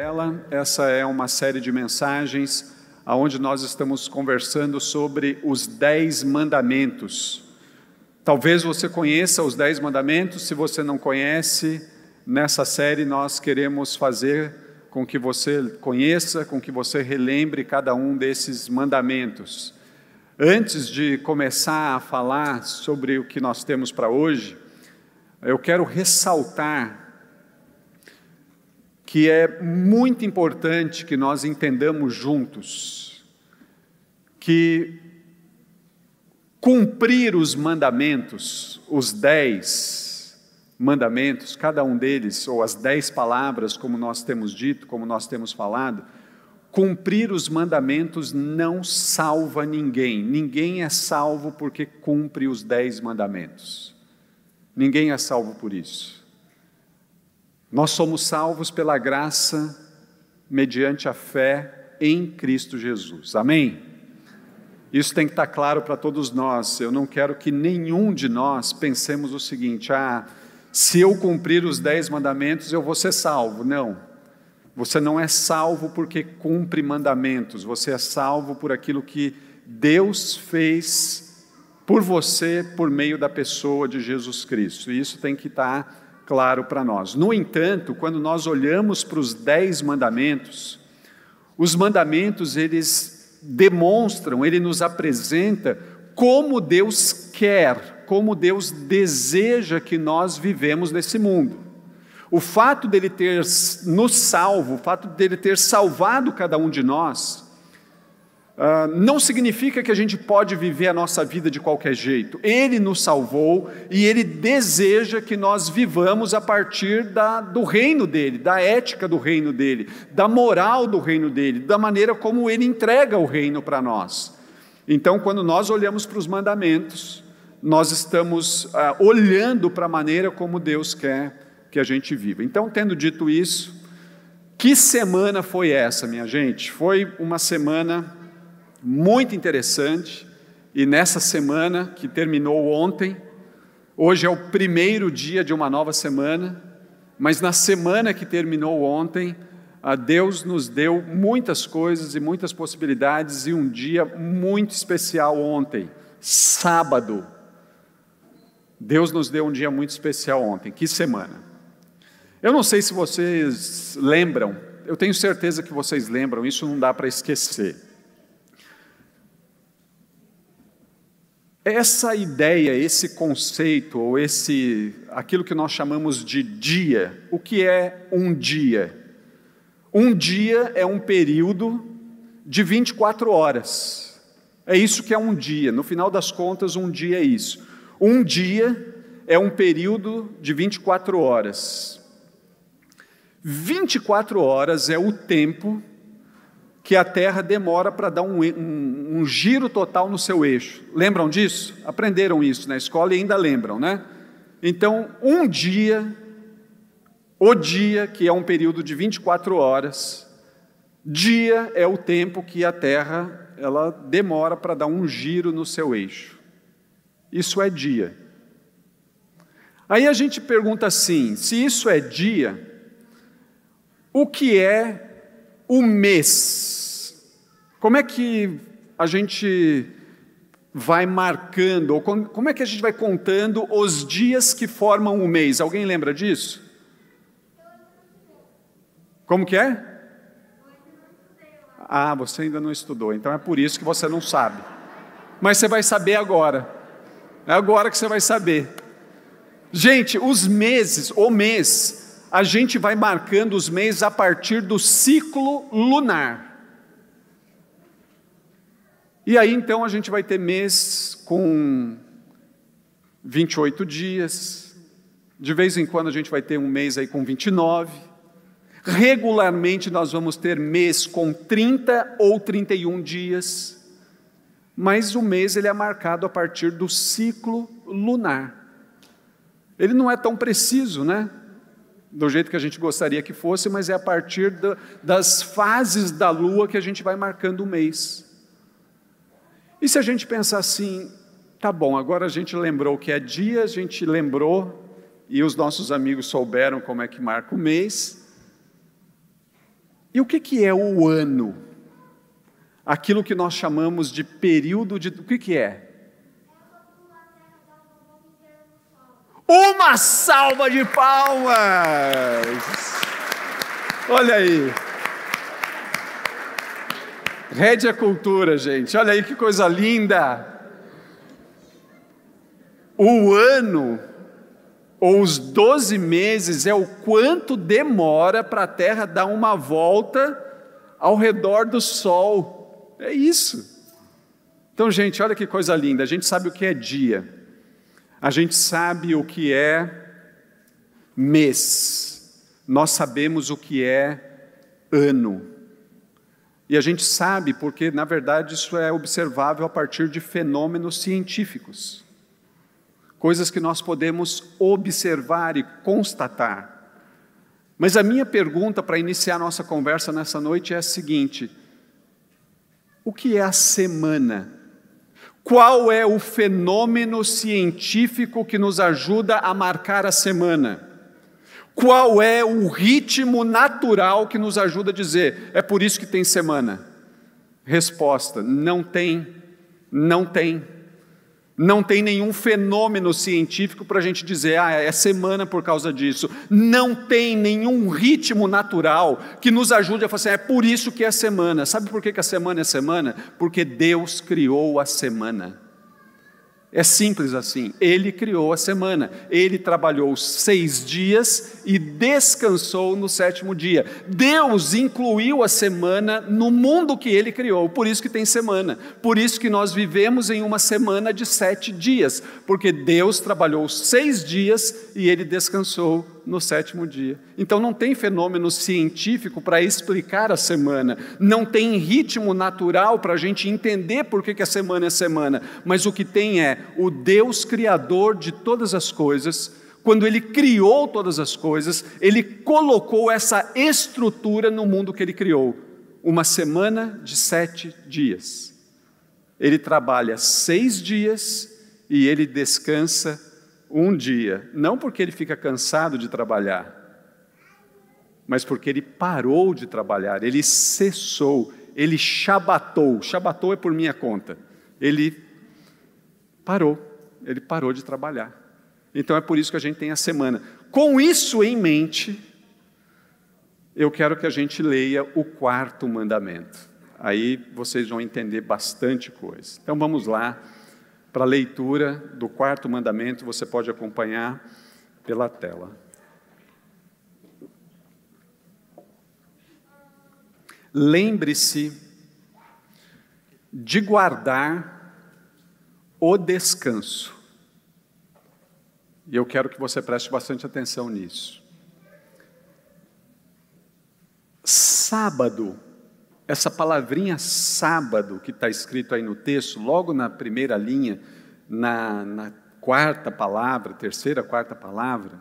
Sobre ela, essa é uma série de mensagens onde nós estamos conversando sobre os Dez Mandamentos. Talvez você conheça os Dez Mandamentos, se você não conhece, nessa série nós queremos fazer com que você conheça, com que você relembre cada um desses mandamentos. Antes de começar a falar sobre o que nós temos para hoje, eu quero ressaltar que é muito importante que nós entendamos juntos que cumprir os mandamentos, os dez mandamentos, cada um deles, ou as dez palavras, como nós temos dito, como nós temos falado, Cumprir os mandamentos não salva ninguém. Ninguém é salvo porque cumpre os dez mandamentos. Ninguém é salvo por isso. Nós somos salvos pela graça, mediante a fé em Cristo Jesus. Amém? Isso tem que estar claro para todos nós. Eu não quero que nenhum de nós pensemos o seguinte: ah, se eu cumprir os dez mandamentos, eu vou ser salvo. Não. Você não é salvo porque cumpre mandamentos, você é salvo por aquilo que Deus fez por você por meio da pessoa de Jesus Cristo. E isso tem que estar claro para nós. No entanto, quando nós olhamos para os dez mandamentos, os mandamentos eles demonstram, ele nos apresenta como Deus quer, como Deus deseja que nós vivemos nesse mundo. O fato dele ter nos salvo, o fato dele ter salvado cada um de nós, uh, não significa que a gente pode viver a nossa vida de qualquer jeito. Ele nos salvou e ele deseja que nós vivamos a partir da, do reino dele, da ética do reino dele, da moral do reino dele, da maneira como ele entrega o reino para nós. Então, quando nós olhamos para os mandamentos, nós estamos uh, olhando para a maneira como Deus quer que a gente viva. Então, tendo dito isso, que semana foi essa, minha gente? Foi uma semana muito interessante, e nessa semana que terminou ontem, hoje é o primeiro dia de uma nova semana, mas na semana que terminou ontem, Deus nos deu muitas coisas e muitas possibilidades, e um dia muito especial ontem, sábado. Deus nos deu um dia muito especial ontem, que semana? Eu não sei se vocês lembram, eu tenho certeza que vocês lembram, isso não dá para esquecer. Essa ideia, esse conceito, ou esse, aquilo que nós chamamos de dia, o que é um dia? Um dia é um período de 24 horas. É isso que é um dia. No final das contas, um dia é isso. Um dia é um período de 24 horas. 24 horas é o tempo que a Terra demora para dar um, um, um, giro total no seu eixo. Lembram disso? Aprenderam isso na escola e ainda lembram, né? Então, um dia, o dia, que é um período de 24 horas, dia é o tempo que a Terra ela demora para dar um giro no seu eixo. Isso é dia. Aí a gente pergunta assim: se isso é dia, o que é o mês? Como é que a gente vai marcando, ou como é que a gente vai contando os dias que formam o mês? Alguém lembra disso? Como que é? Ah, você ainda não estudou, então é por isso que você não sabe. Mas você vai saber agora. É agora que você vai saber. Gente, os meses, o mês, a gente vai marcando os meses a partir do ciclo lunar. E aí então a gente vai ter mês com 28 dias, de vez em quando a gente vai ter um mês aí com 29. Regularmente nós vamos ter mês com 30 ou 31 dias, mas o mês ele é marcado a partir do ciclo lunar. Ele não é tão preciso, né? Do jeito que a gente gostaria que fosse, mas é a partir da, das fases da lua que a gente vai marcando o mês. E se a gente pensar assim, tá bom, agora a gente lembrou que é dia, a gente lembrou, e os nossos amigos souberam como é que marca o mês, e o que, que é o ano? Aquilo que nós chamamos de período de. O que, que é? Uma salva de palmas! Olha aí. Rede a cultura, gente. Olha aí que coisa linda. O ano ou os 12 meses é o quanto demora para a Terra dar uma volta ao redor do Sol. É isso. Então, gente, olha que coisa linda. A gente sabe o que é dia, a gente sabe o que é mês, nós sabemos o que é ano. E a gente sabe porque, na verdade, isso é observável a partir de fenômenos científicos coisas que nós podemos observar e constatar. Mas a minha pergunta para iniciar nossa conversa nessa noite é a seguinte: o que é a semana? Qual é o fenômeno científico que nos ajuda a marcar a semana? Qual é o ritmo natural que nos ajuda a dizer, é por isso que tem semana? Resposta: não tem, não tem. Não tem nenhum fenômeno científico para a gente dizer, ah, é semana por causa disso. Não tem nenhum ritmo natural que nos ajude a falar assim, é por isso que é semana. Sabe por que, que a semana é semana? Porque Deus criou a semana. É simples assim. Ele criou a semana. Ele trabalhou seis dias e descansou no sétimo dia. Deus incluiu a semana no mundo que ele criou. Por isso que tem semana. Por isso que nós vivemos em uma semana de sete dias. Porque Deus trabalhou seis dias e ele descansou no sétimo dia. Então não tem fenômeno científico para explicar a semana, não tem ritmo natural para a gente entender por que, que a semana é semana, mas o que tem é o Deus Criador de todas as coisas, quando Ele criou todas as coisas, Ele colocou essa estrutura no mundo que Ele criou. Uma semana de sete dias. Ele trabalha seis dias e ele descansa um dia, não porque ele fica cansado de trabalhar, mas porque ele parou de trabalhar, ele cessou, ele chabatou. Chabatou é por minha conta. Ele parou, ele parou de trabalhar. Então é por isso que a gente tem a semana. Com isso em mente, eu quero que a gente leia o quarto mandamento. Aí vocês vão entender bastante coisa. Então vamos lá para a leitura do quarto mandamento, você pode acompanhar pela tela. Lembre-se de guardar o descanso. E eu quero que você preste bastante atenção nisso. Sábado essa palavrinha sábado que está escrito aí no texto, logo na primeira linha, na, na quarta palavra, terceira, quarta palavra,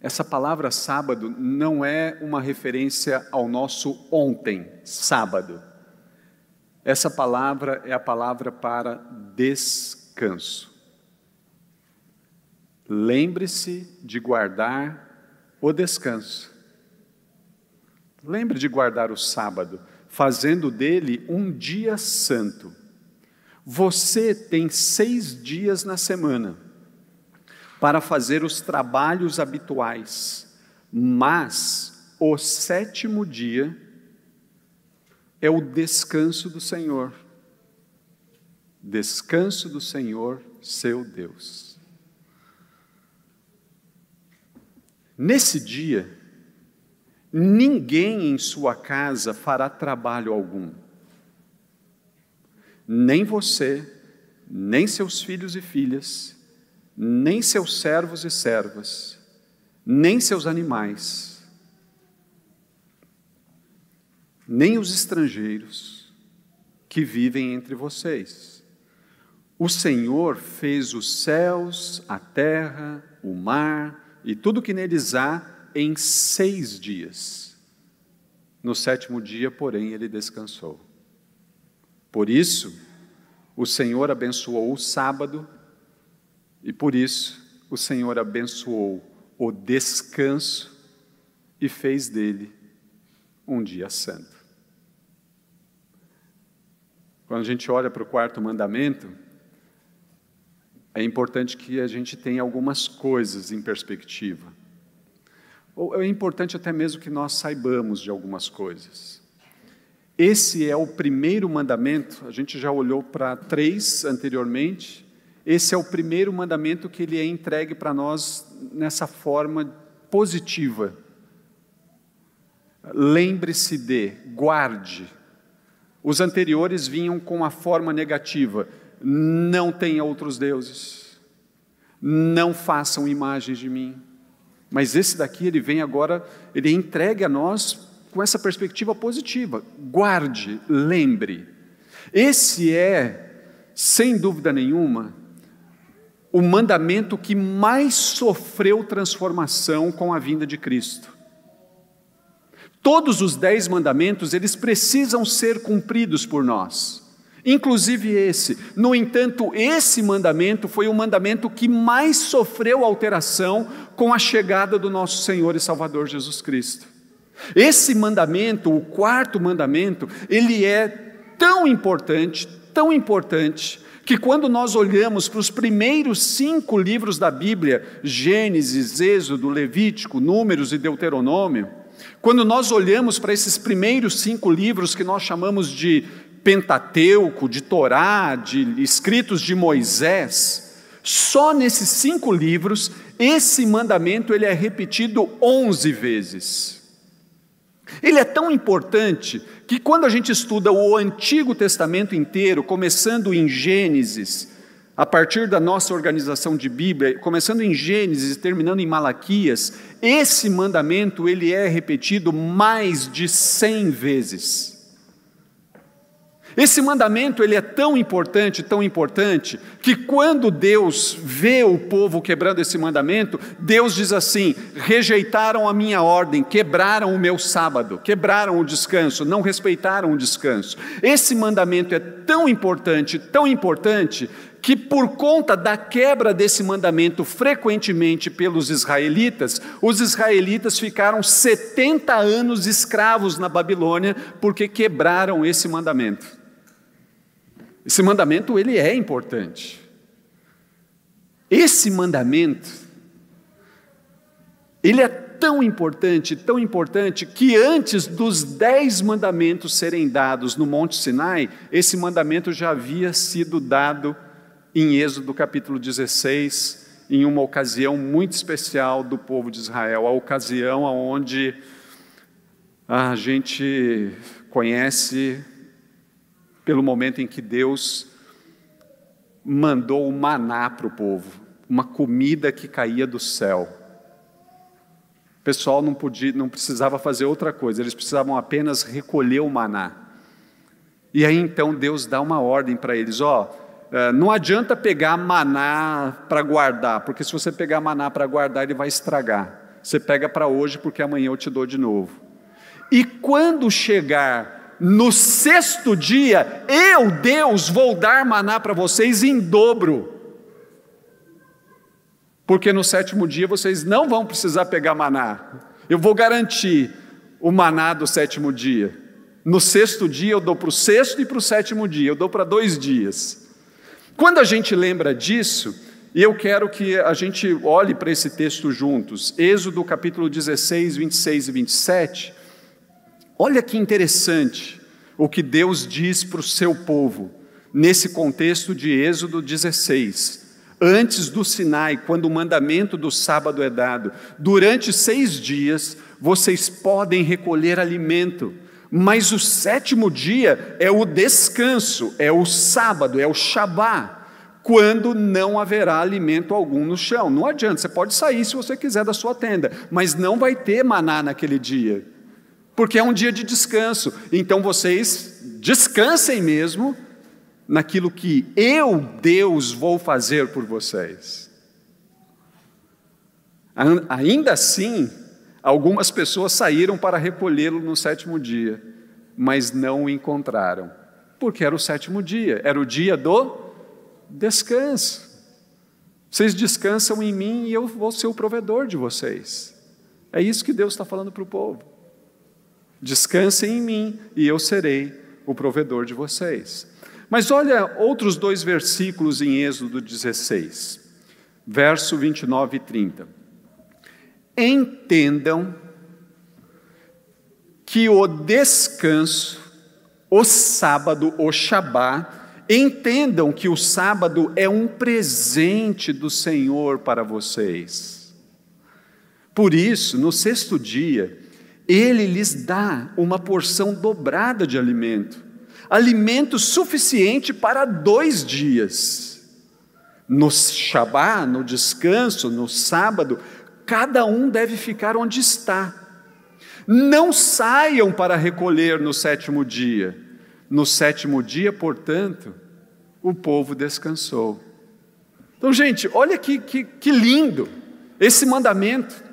essa palavra sábado não é uma referência ao nosso ontem, sábado. Essa palavra é a palavra para descanso. Lembre-se de guardar o descanso. Lembre de guardar o sábado, fazendo dele um dia santo. Você tem seis dias na semana para fazer os trabalhos habituais, mas o sétimo dia é o descanso do Senhor. Descanso do Senhor, seu Deus. Nesse dia, Ninguém em sua casa fará trabalho algum. Nem você, nem seus filhos e filhas, nem seus servos e servas, nem seus animais, nem os estrangeiros que vivem entre vocês. O Senhor fez os céus, a terra, o mar e tudo que neles há em seis dias. No sétimo dia, porém, ele descansou. Por isso, o Senhor abençoou o sábado e por isso o Senhor abençoou o descanso e fez dele um dia santo. Quando a gente olha para o quarto mandamento, é importante que a gente tenha algumas coisas em perspectiva. É importante até mesmo que nós saibamos de algumas coisas. Esse é o primeiro mandamento, a gente já olhou para três anteriormente. Esse é o primeiro mandamento que ele é entregue para nós nessa forma positiva. Lembre-se de, guarde. Os anteriores vinham com a forma negativa: não tenha outros deuses, não façam imagens de mim. Mas esse daqui, ele vem agora, ele é entregue a nós com essa perspectiva positiva. Guarde, lembre. Esse é, sem dúvida nenhuma, o mandamento que mais sofreu transformação com a vinda de Cristo. Todos os dez mandamentos, eles precisam ser cumpridos por nós, inclusive esse. No entanto, esse mandamento foi o mandamento que mais sofreu alteração com a chegada do nosso Senhor e Salvador Jesus Cristo. Esse mandamento, o quarto mandamento, ele é tão importante, tão importante, que quando nós olhamos para os primeiros cinco livros da Bíblia, Gênesis, Êxodo, Levítico, Números e Deuteronômio, quando nós olhamos para esses primeiros cinco livros que nós chamamos de Pentateuco, de Torá, de escritos de Moisés, só nesses cinco livros, esse mandamento ele é repetido onze vezes. Ele é tão importante que quando a gente estuda o Antigo Testamento inteiro, começando em Gênesis, a partir da nossa organização de Bíblia, começando em Gênesis e terminando em Malaquias, esse mandamento ele é repetido mais de cem vezes. Esse mandamento ele é tão importante, tão importante, que quando Deus vê o povo quebrando esse mandamento, Deus diz assim: rejeitaram a minha ordem, quebraram o meu sábado, quebraram o descanso, não respeitaram o descanso. Esse mandamento é tão importante, tão importante, que por conta da quebra desse mandamento frequentemente pelos israelitas, os israelitas ficaram 70 anos escravos na Babilônia porque quebraram esse mandamento. Esse mandamento ele é importante. Esse mandamento ele é tão importante, tão importante que antes dos dez mandamentos serem dados no Monte Sinai, esse mandamento já havia sido dado em Êxodo capítulo 16, em uma ocasião muito especial do povo de Israel, a ocasião onde a gente conhece pelo momento em que Deus mandou o maná para o povo, uma comida que caía do céu. O pessoal não, podia, não precisava fazer outra coisa, eles precisavam apenas recolher o maná. E aí então Deus dá uma ordem para eles: ó, eh, não adianta pegar maná para guardar, porque se você pegar maná para guardar, ele vai estragar. Você pega para hoje, porque amanhã eu te dou de novo. E quando chegar no sexto dia, eu, Deus, vou dar maná para vocês em dobro. Porque no sétimo dia vocês não vão precisar pegar maná. Eu vou garantir o maná do sétimo dia. No sexto dia eu dou para o sexto e para o sétimo dia, eu dou para dois dias. Quando a gente lembra disso, e eu quero que a gente olhe para esse texto juntos, Êxodo capítulo 16, 26 e 27, Olha que interessante o que Deus diz para o seu povo, nesse contexto de Êxodo 16. Antes do Sinai, quando o mandamento do sábado é dado, durante seis dias vocês podem recolher alimento, mas o sétimo dia é o descanso, é o sábado, é o Shabá, quando não haverá alimento algum no chão. Não adianta, você pode sair se você quiser da sua tenda, mas não vai ter maná naquele dia porque é um dia de descanso. Então vocês descansem mesmo naquilo que eu, Deus, vou fazer por vocês. Ainda assim, algumas pessoas saíram para recolhê-lo no sétimo dia, mas não o encontraram, porque era o sétimo dia, era o dia do descanso. Vocês descansam em mim e eu vou ser o provedor de vocês. É isso que Deus está falando para o povo. Descansem em mim e eu serei o provedor de vocês. Mas olha outros dois versículos em Êxodo 16, verso 29 e 30. Entendam que o descanso, o sábado, o Shabá, entendam que o sábado é um presente do Senhor para vocês. Por isso, no sexto dia, ele lhes dá uma porção dobrada de alimento, alimento suficiente para dois dias. No Shabá, no descanso, no sábado, cada um deve ficar onde está. Não saiam para recolher no sétimo dia. No sétimo dia, portanto, o povo descansou. Então, gente, olha que, que, que lindo esse mandamento.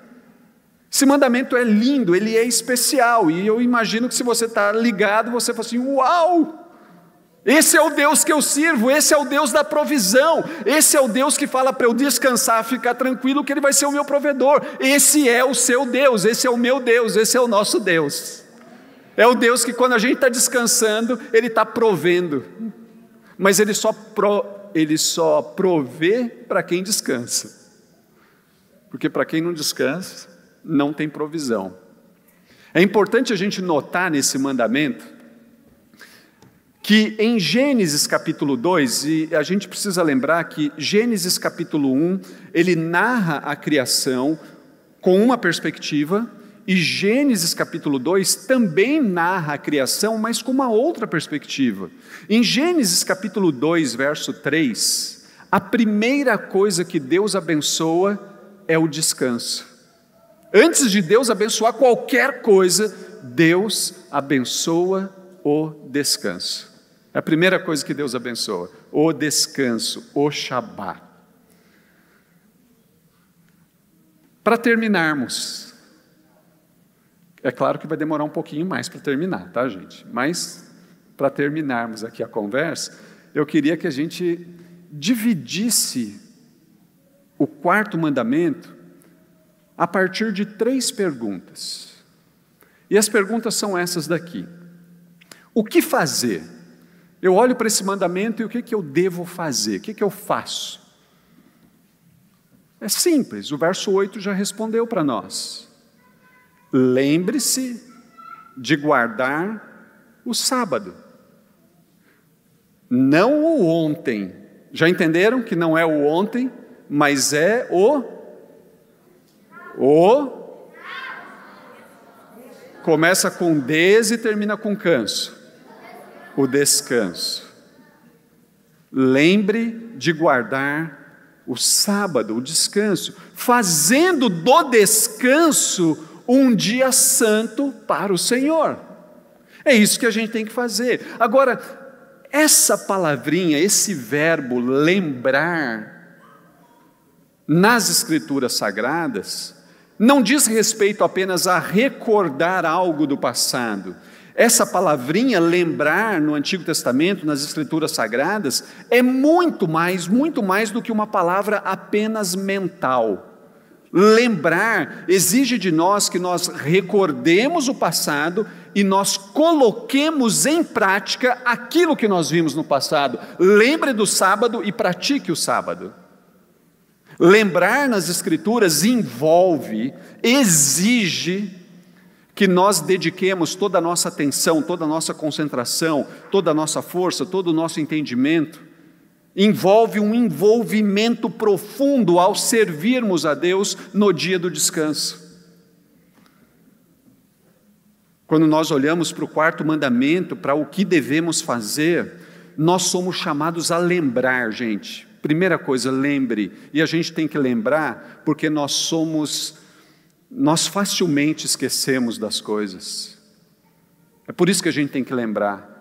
Esse mandamento é lindo, ele é especial, e eu imagino que se você está ligado, você fala assim: Uau! Esse é o Deus que eu sirvo, esse é o Deus da provisão, esse é o Deus que fala para eu descansar, ficar tranquilo, que Ele vai ser o meu provedor. Esse é o seu Deus, esse é o meu Deus, esse é o nosso Deus. É o Deus que, quando a gente está descansando, Ele está provendo, mas Ele só, pro, ele só provê para quem descansa, porque para quem não descansa, não tem provisão. É importante a gente notar nesse mandamento que em Gênesis capítulo 2, e a gente precisa lembrar que Gênesis capítulo 1, ele narra a criação com uma perspectiva, e Gênesis capítulo 2 também narra a criação, mas com uma outra perspectiva. Em Gênesis capítulo 2, verso 3, a primeira coisa que Deus abençoa é o descanso. Antes de Deus abençoar qualquer coisa, Deus abençoa o descanso. É a primeira coisa que Deus abençoa: o descanso, o Shabat. Para terminarmos, é claro que vai demorar um pouquinho mais para terminar, tá, gente? Mas para terminarmos aqui a conversa, eu queria que a gente dividisse o quarto mandamento a partir de três perguntas. E as perguntas são essas daqui: O que fazer? Eu olho para esse mandamento e o que, que eu devo fazer? O que, que eu faço? É simples, o verso 8 já respondeu para nós. Lembre-se de guardar o sábado, não o ontem. Já entenderam que não é o ontem, mas é o o começa com des e termina com canso. O descanso. Lembre de guardar o sábado, o descanso, fazendo do descanso um dia santo para o Senhor. É isso que a gente tem que fazer. Agora, essa palavrinha, esse verbo lembrar, nas Escrituras Sagradas, não diz respeito apenas a recordar algo do passado. Essa palavrinha lembrar no Antigo Testamento, nas Escrituras Sagradas, é muito mais, muito mais do que uma palavra apenas mental. Lembrar exige de nós que nós recordemos o passado e nós coloquemos em prática aquilo que nós vimos no passado. Lembre do sábado e pratique o sábado. Lembrar nas Escrituras envolve, exige que nós dediquemos toda a nossa atenção, toda a nossa concentração, toda a nossa força, todo o nosso entendimento. Envolve um envolvimento profundo ao servirmos a Deus no dia do descanso. Quando nós olhamos para o quarto mandamento, para o que devemos fazer, nós somos chamados a lembrar, gente. Primeira coisa, lembre, e a gente tem que lembrar porque nós somos, nós facilmente esquecemos das coisas. É por isso que a gente tem que lembrar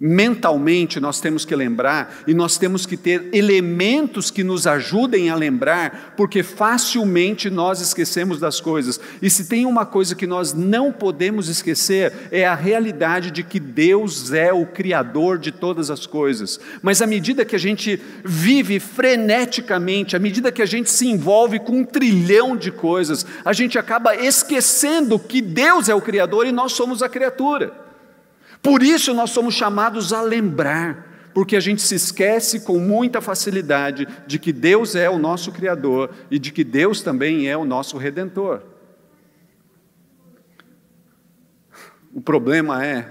mentalmente nós temos que lembrar e nós temos que ter elementos que nos ajudem a lembrar, porque facilmente nós esquecemos das coisas. E se tem uma coisa que nós não podemos esquecer, é a realidade de que Deus é o Criador de todas as coisas. Mas à medida que a gente vive freneticamente, à medida que a gente se envolve com um trilhão de coisas, a gente acaba esquecendo que Deus é o Criador e nós somos a criatura. Por isso nós somos chamados a lembrar, porque a gente se esquece com muita facilidade de que Deus é o nosso Criador e de que Deus também é o nosso Redentor. O problema é,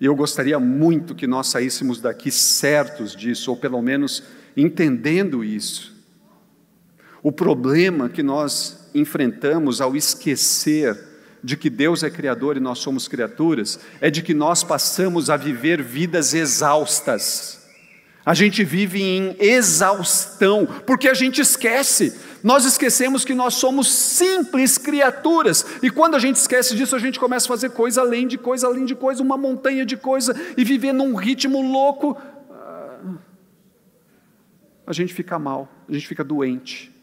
e eu gostaria muito que nós saíssemos daqui certos disso, ou pelo menos entendendo isso. O problema que nós enfrentamos ao esquecer de que Deus é Criador e nós somos criaturas, é de que nós passamos a viver vidas exaustas. A gente vive em exaustão, porque a gente esquece. Nós esquecemos que nós somos simples criaturas, e quando a gente esquece disso, a gente começa a fazer coisa além de coisa, além de coisa, uma montanha de coisa, e viver num ritmo louco. Ah, a gente fica mal, a gente fica doente.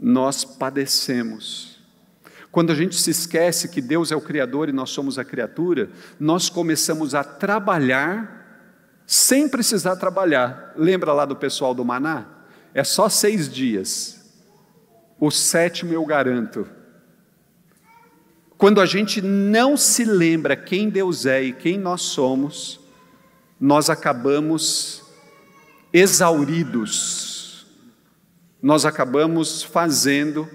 Nós padecemos. Quando a gente se esquece que Deus é o Criador e nós somos a criatura, nós começamos a trabalhar sem precisar trabalhar. Lembra lá do pessoal do Maná? É só seis dias. O sétimo eu garanto. Quando a gente não se lembra quem Deus é e quem nós somos, nós acabamos exauridos nós acabamos fazendo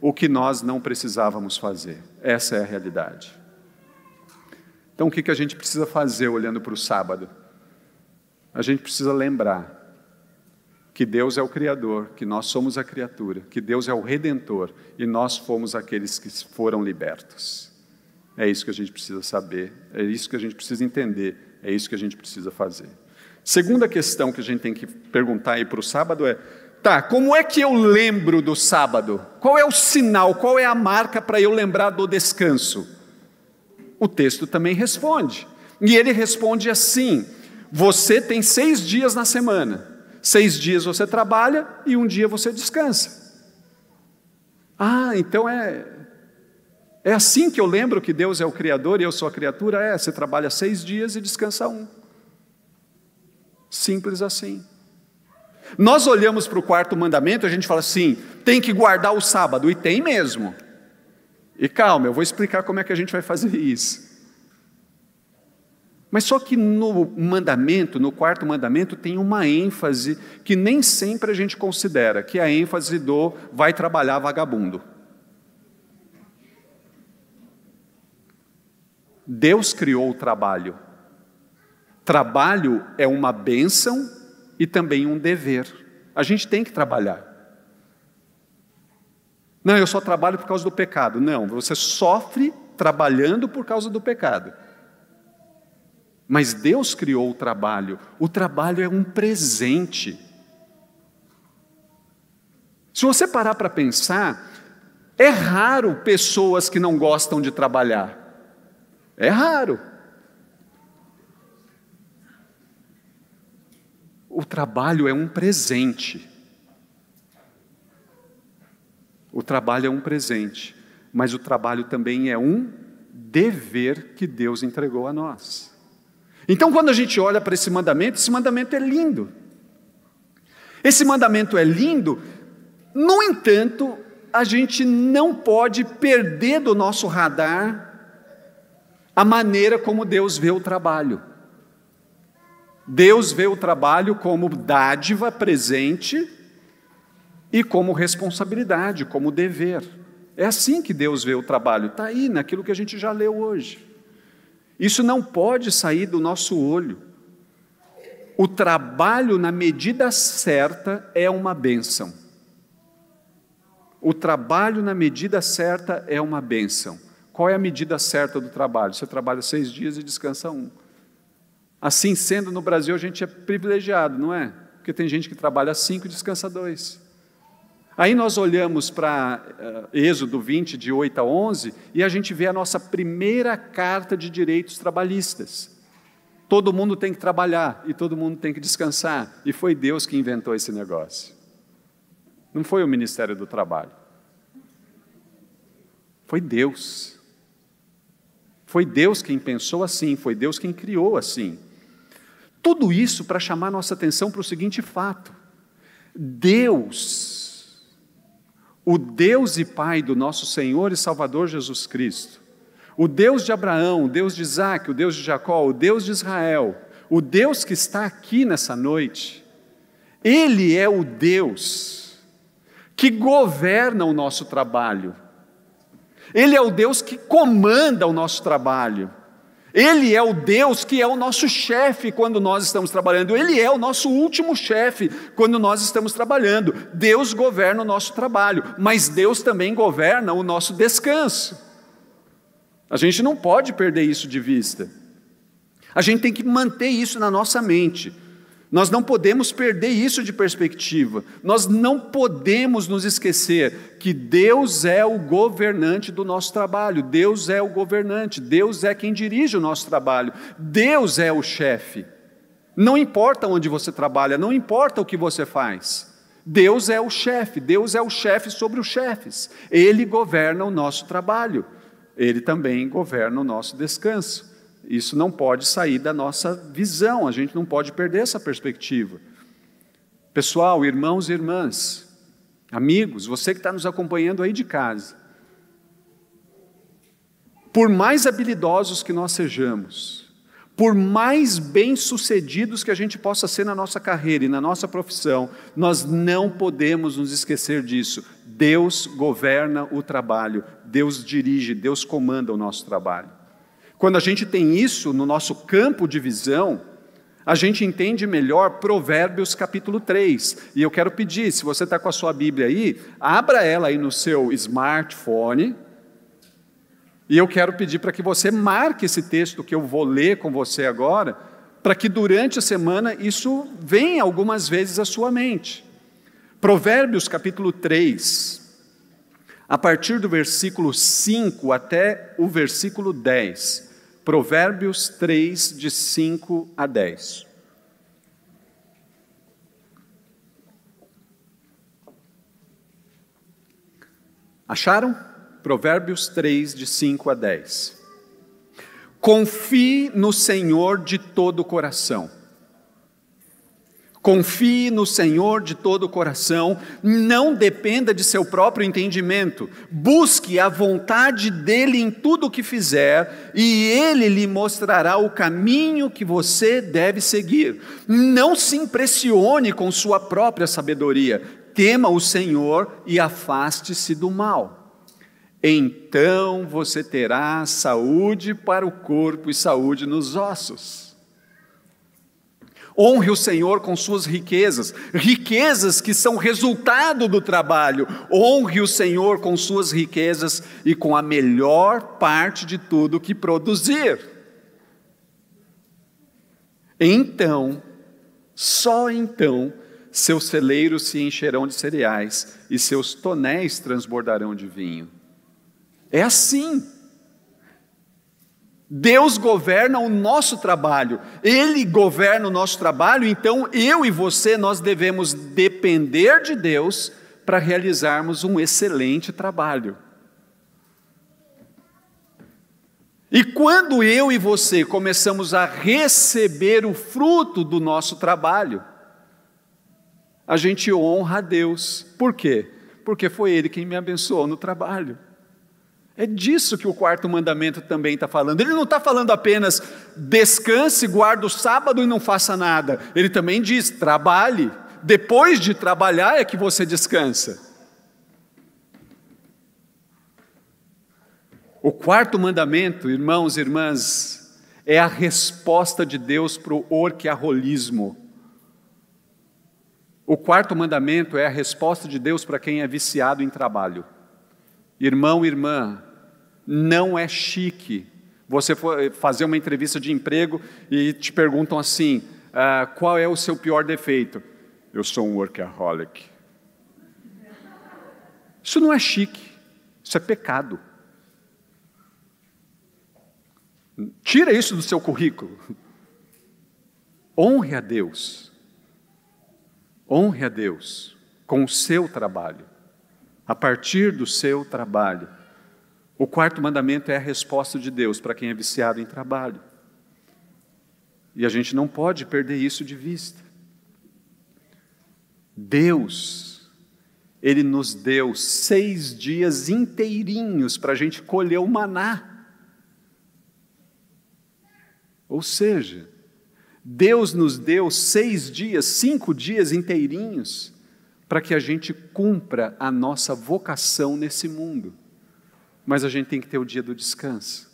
o que nós não precisávamos fazer. Essa é a realidade. Então, o que, que a gente precisa fazer olhando para o sábado? A gente precisa lembrar que Deus é o Criador, que nós somos a criatura, que Deus é o Redentor e nós fomos aqueles que foram libertos. É isso que a gente precisa saber, é isso que a gente precisa entender, é isso que a gente precisa fazer. Segunda questão que a gente tem que perguntar aí para o sábado é: Tá, como é que eu lembro do sábado? Qual é o sinal, qual é a marca para eu lembrar do descanso? O texto também responde. E ele responde assim: você tem seis dias na semana. Seis dias você trabalha e um dia você descansa. Ah, então é. É assim que eu lembro que Deus é o Criador e eu sou a criatura? É, você trabalha seis dias e descansa um. Simples assim. Nós olhamos para o quarto mandamento a gente fala assim: tem que guardar o sábado, e tem mesmo. E calma, eu vou explicar como é que a gente vai fazer isso. Mas só que no mandamento, no quarto mandamento, tem uma ênfase que nem sempre a gente considera, que é a ênfase do vai trabalhar vagabundo. Deus criou o trabalho. Trabalho é uma bênção e também um dever. A gente tem que trabalhar. Não, eu só trabalho por causa do pecado. Não, você sofre trabalhando por causa do pecado. Mas Deus criou o trabalho. O trabalho é um presente. Se você parar para pensar, é raro pessoas que não gostam de trabalhar. É raro. O trabalho é um presente. O trabalho é um presente, mas o trabalho também é um dever que Deus entregou a nós. Então, quando a gente olha para esse mandamento, esse mandamento é lindo. Esse mandamento é lindo, no entanto, a gente não pode perder do nosso radar a maneira como Deus vê o trabalho. Deus vê o trabalho como dádiva presente e como responsabilidade, como dever. É assim que Deus vê o trabalho, está aí naquilo que a gente já leu hoje. Isso não pode sair do nosso olho. O trabalho, na medida certa, é uma bênção. O trabalho, na medida certa, é uma bênção. Qual é a medida certa do trabalho? Você trabalha seis dias e descansa um. Assim sendo, no Brasil a gente é privilegiado, não é? Porque tem gente que trabalha cinco e descansa dois. Aí nós olhamos para uh, Êxodo 20, de 8 a 11, e a gente vê a nossa primeira carta de direitos trabalhistas. Todo mundo tem que trabalhar e todo mundo tem que descansar. E foi Deus que inventou esse negócio. Não foi o Ministério do Trabalho. Foi Deus. Foi Deus quem pensou assim, foi Deus quem criou assim. Tudo isso para chamar nossa atenção para o seguinte fato: Deus, o Deus e Pai do nosso Senhor e Salvador Jesus Cristo, o Deus de Abraão, o Deus de Isaac, o Deus de Jacó, o Deus de Israel, o Deus que está aqui nessa noite, Ele é o Deus que governa o nosso trabalho. Ele é o Deus que comanda o nosso trabalho. Ele é o Deus que é o nosso chefe quando nós estamos trabalhando. Ele é o nosso último chefe quando nós estamos trabalhando. Deus governa o nosso trabalho, mas Deus também governa o nosso descanso. A gente não pode perder isso de vista. A gente tem que manter isso na nossa mente. Nós não podemos perder isso de perspectiva. Nós não podemos nos esquecer que Deus é o governante do nosso trabalho. Deus é o governante. Deus é quem dirige o nosso trabalho. Deus é o chefe. Não importa onde você trabalha, não importa o que você faz. Deus é o chefe. Deus é o chefe sobre os chefes. Ele governa o nosso trabalho. Ele também governa o nosso descanso. Isso não pode sair da nossa visão, a gente não pode perder essa perspectiva. Pessoal, irmãos e irmãs, amigos, você que está nos acompanhando aí de casa, por mais habilidosos que nós sejamos, por mais bem-sucedidos que a gente possa ser na nossa carreira e na nossa profissão, nós não podemos nos esquecer disso. Deus governa o trabalho, Deus dirige, Deus comanda o nosso trabalho. Quando a gente tem isso no nosso campo de visão, a gente entende melhor Provérbios capítulo 3. E eu quero pedir, se você está com a sua Bíblia aí, abra ela aí no seu smartphone. E eu quero pedir para que você marque esse texto que eu vou ler com você agora, para que durante a semana isso venha algumas vezes à sua mente. Provérbios capítulo 3, a partir do versículo 5 até o versículo 10. Provérbios 3, de 5 a 10. Acharam? Provérbios 3, de 5 a 10. Confie no Senhor de todo o coração Confie no Senhor de todo o coração, não dependa de seu próprio entendimento, busque a vontade dEle em tudo o que fizer, e Ele lhe mostrará o caminho que você deve seguir. Não se impressione com sua própria sabedoria, tema o Senhor e afaste-se do mal. Então você terá saúde para o corpo e saúde nos ossos. Honre o Senhor com suas riquezas, riquezas que são resultado do trabalho. Honre o Senhor com suas riquezas e com a melhor parte de tudo que produzir. Então, só então, seus celeiros se encherão de cereais e seus tonéis transbordarão de vinho. É assim. Deus governa o nosso trabalho, Ele governa o nosso trabalho, então eu e você, nós devemos depender de Deus para realizarmos um excelente trabalho. E quando eu e você começamos a receber o fruto do nosso trabalho, a gente honra a Deus. Por quê? Porque foi Ele quem me abençoou no trabalho. É disso que o quarto mandamento também está falando. Ele não está falando apenas descanse, guarde o sábado e não faça nada. Ele também diz: trabalhe. Depois de trabalhar é que você descansa. O quarto mandamento, irmãos e irmãs, é a resposta de Deus para o orquiarrolismo. O quarto mandamento é a resposta de Deus para quem é viciado em trabalho. Irmão, irmã, não é chique você fazer uma entrevista de emprego e te perguntam assim: ah, qual é o seu pior defeito? Eu sou um workaholic. Isso não é chique, isso é pecado. Tira isso do seu currículo. Honre a Deus. Honre a Deus com o seu trabalho, a partir do seu trabalho. O quarto mandamento é a resposta de Deus para quem é viciado em trabalho. E a gente não pode perder isso de vista. Deus, Ele nos deu seis dias inteirinhos para a gente colher o maná. Ou seja, Deus nos deu seis dias, cinco dias inteirinhos, para que a gente cumpra a nossa vocação nesse mundo. Mas a gente tem que ter o dia do descanso.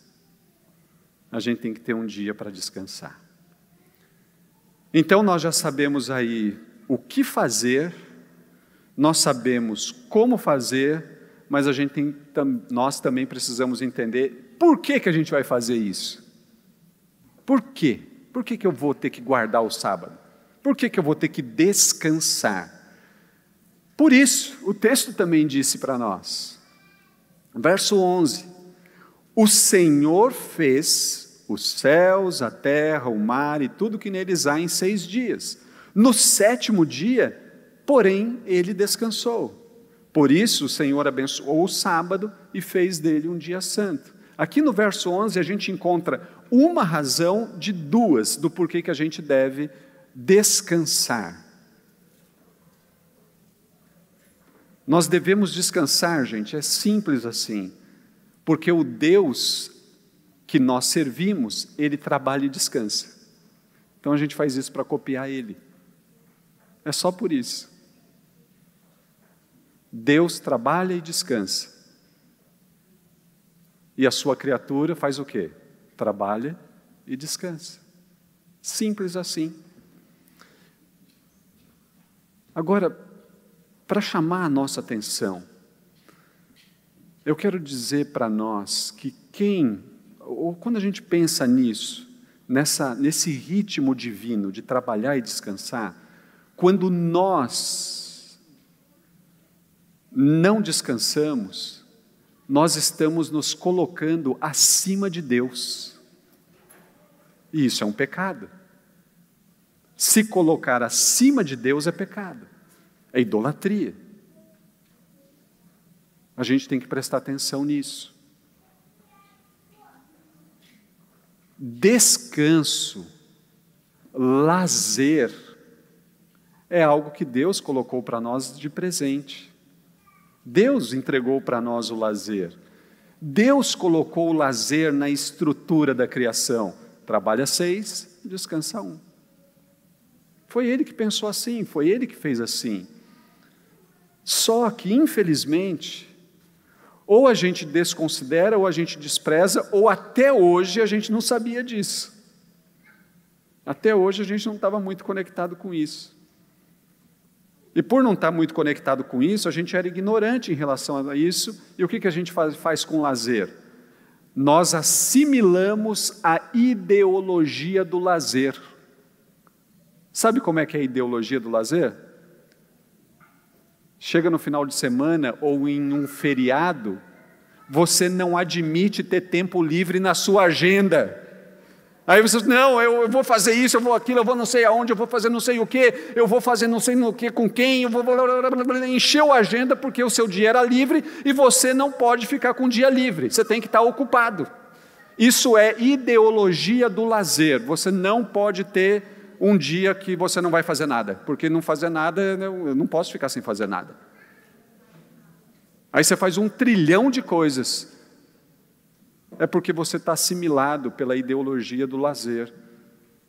A gente tem que ter um dia para descansar. Então nós já sabemos aí o que fazer, nós sabemos como fazer, mas a gente tem, nós também precisamos entender por que, que a gente vai fazer isso. Por quê? Por que, que eu vou ter que guardar o sábado? Por que, que eu vou ter que descansar? Por isso, o texto também disse para nós, verso 11: O Senhor fez os céus, a terra, o mar e tudo que neles há em seis dias. No sétimo dia, porém, ele descansou. Por isso, o Senhor abençoou o sábado e fez dele um dia santo. Aqui no verso 11, a gente encontra uma razão de duas do porquê que a gente deve descansar. Nós devemos descansar, gente, é simples assim, porque o Deus que nós servimos, ele trabalha e descansa. Então a gente faz isso para copiar ele. É só por isso. Deus trabalha e descansa. E a sua criatura faz o quê? Trabalha e descansa. Simples assim. Agora, para chamar a nossa atenção, eu quero dizer para nós que quem, ou quando a gente pensa nisso, nessa, nesse ritmo divino de trabalhar e descansar, quando nós não descansamos, nós estamos nos colocando acima de Deus. E isso é um pecado. Se colocar acima de Deus é pecado, é idolatria. A gente tem que prestar atenção nisso. Descanso, lazer, é algo que Deus colocou para nós de presente. Deus entregou para nós o lazer. Deus colocou o lazer na estrutura da criação. Trabalha seis, descansa um. Foi Ele que pensou assim, foi Ele que fez assim. Só que, infelizmente, ou a gente desconsidera, ou a gente despreza, ou até hoje a gente não sabia disso. Até hoje a gente não estava muito conectado com isso. E por não estar muito conectado com isso, a gente era ignorante em relação a isso. E o que, a gente faz, faz com lazer? Nós assimilamos a ideologia do lazer. Sabe como é que é a ideologia do lazer? Chega no final de semana ou em um feriado, você não admite ter tempo livre na sua agenda. Aí você diz, não, eu, vou fazer isso, eu vou aquilo, eu vou não sei aonde, eu vou fazer não sei o que, eu vou fazer não sei o que com quem, eu vou encheu a agenda porque o seu dia era livre e você não pode ficar com o dia livre, você tem que estar ocupado. Isso é ideologia do lazer. Você não pode ter um dia que você não vai fazer nada, porque não fazer nada, eu não posso ficar sem fazer nada. Aí você faz um trilhão de coisas é porque você está assimilado pela ideologia do lazer,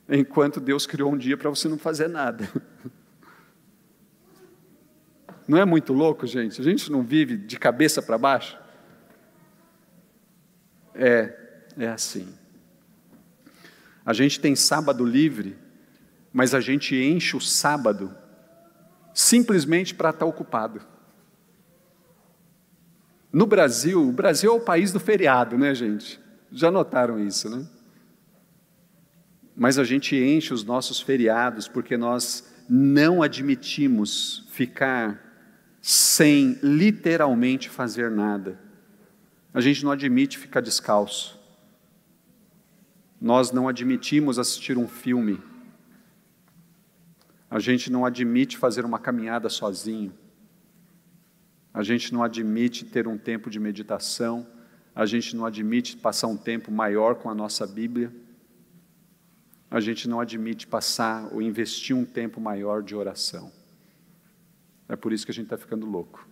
enquanto Deus criou um dia para você não fazer nada. Não é muito louco, gente? A gente não vive de cabeça para baixo? É, é assim. A gente tem sábado livre, mas a gente enche o sábado simplesmente para estar tá ocupado. No Brasil, o Brasil é o país do feriado, né, gente? Já notaram isso, né? Mas a gente enche os nossos feriados porque nós não admitimos ficar sem literalmente fazer nada. A gente não admite ficar descalço. Nós não admitimos assistir um filme. A gente não admite fazer uma caminhada sozinho. A gente não admite ter um tempo de meditação. A gente não admite passar um tempo maior com a nossa Bíblia. A gente não admite passar ou investir um tempo maior de oração. É por isso que a gente está ficando louco.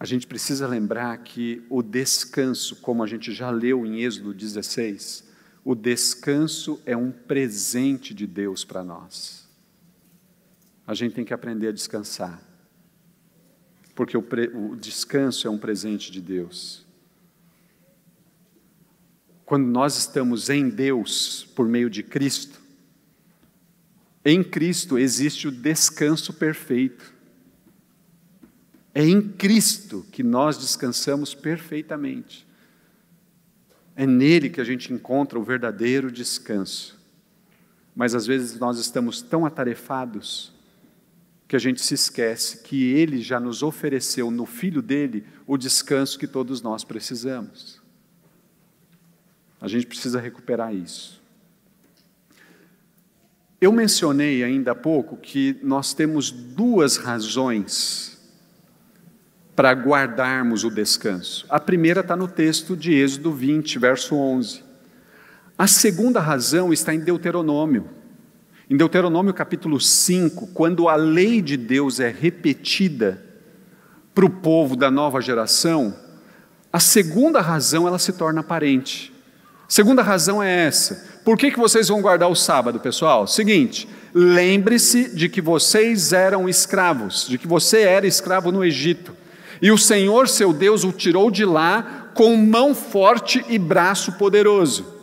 A gente precisa lembrar que o descanso, como a gente já leu em Êxodo 16, o descanso é um presente de Deus para nós. A gente tem que aprender a descansar, porque o, pre, o descanso é um presente de Deus. Quando nós estamos em Deus por meio de Cristo, em Cristo existe o descanso perfeito. É em Cristo que nós descansamos perfeitamente. É nele que a gente encontra o verdadeiro descanso. Mas às vezes nós estamos tão atarefados que a gente se esquece que ele já nos ofereceu no filho dele o descanso que todos nós precisamos. A gente precisa recuperar isso. Eu mencionei ainda há pouco que nós temos duas razões para guardarmos o descanso. A primeira está no texto de Êxodo 20, verso 11. A segunda razão está em Deuteronômio. Em Deuteronômio capítulo 5, quando a lei de Deus é repetida para o povo da nova geração, a segunda razão ela se torna aparente. Segunda razão é essa. Por que, que vocês vão guardar o sábado, pessoal? Seguinte, lembre-se de que vocês eram escravos, de que você era escravo no Egito. E o Senhor, seu Deus, o tirou de lá com mão forte e braço poderoso.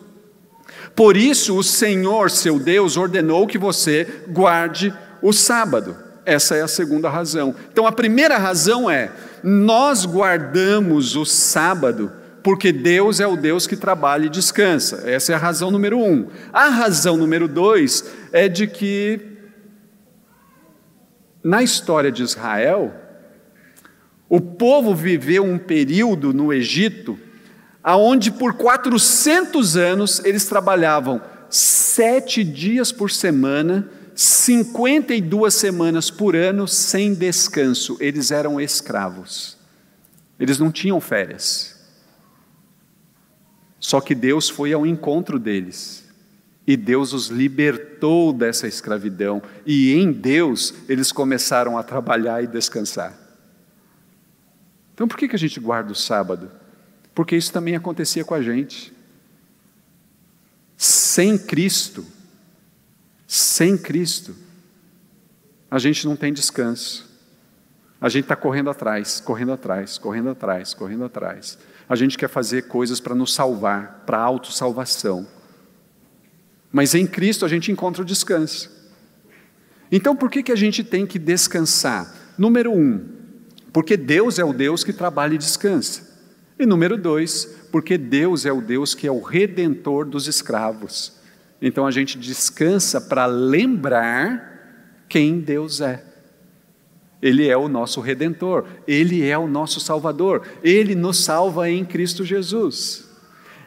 Por isso, o Senhor, seu Deus, ordenou que você guarde o sábado. Essa é a segunda razão. Então, a primeira razão é: nós guardamos o sábado porque Deus é o Deus que trabalha e descansa. Essa é a razão número um. A razão número dois é de que, na história de Israel, o povo viveu um período no Egito, aonde por 400 anos eles trabalhavam sete dias por semana, 52 semanas por ano, sem descanso. Eles eram escravos. Eles não tinham férias. Só que Deus foi ao encontro deles. E Deus os libertou dessa escravidão. E em Deus eles começaram a trabalhar e descansar. Então por que, que a gente guarda o sábado? Porque isso também acontecia com a gente. Sem Cristo, sem Cristo, a gente não tem descanso. A gente está correndo atrás, correndo atrás, correndo atrás, correndo atrás. A gente quer fazer coisas para nos salvar, para autossalvação. Mas em Cristo a gente encontra o descanso. Então por que, que a gente tem que descansar? Número um, porque Deus é o Deus que trabalha e descansa. E número dois, porque Deus é o Deus que é o redentor dos escravos. Então a gente descansa para lembrar quem Deus é. Ele é o nosso redentor, ele é o nosso salvador, ele nos salva em Cristo Jesus.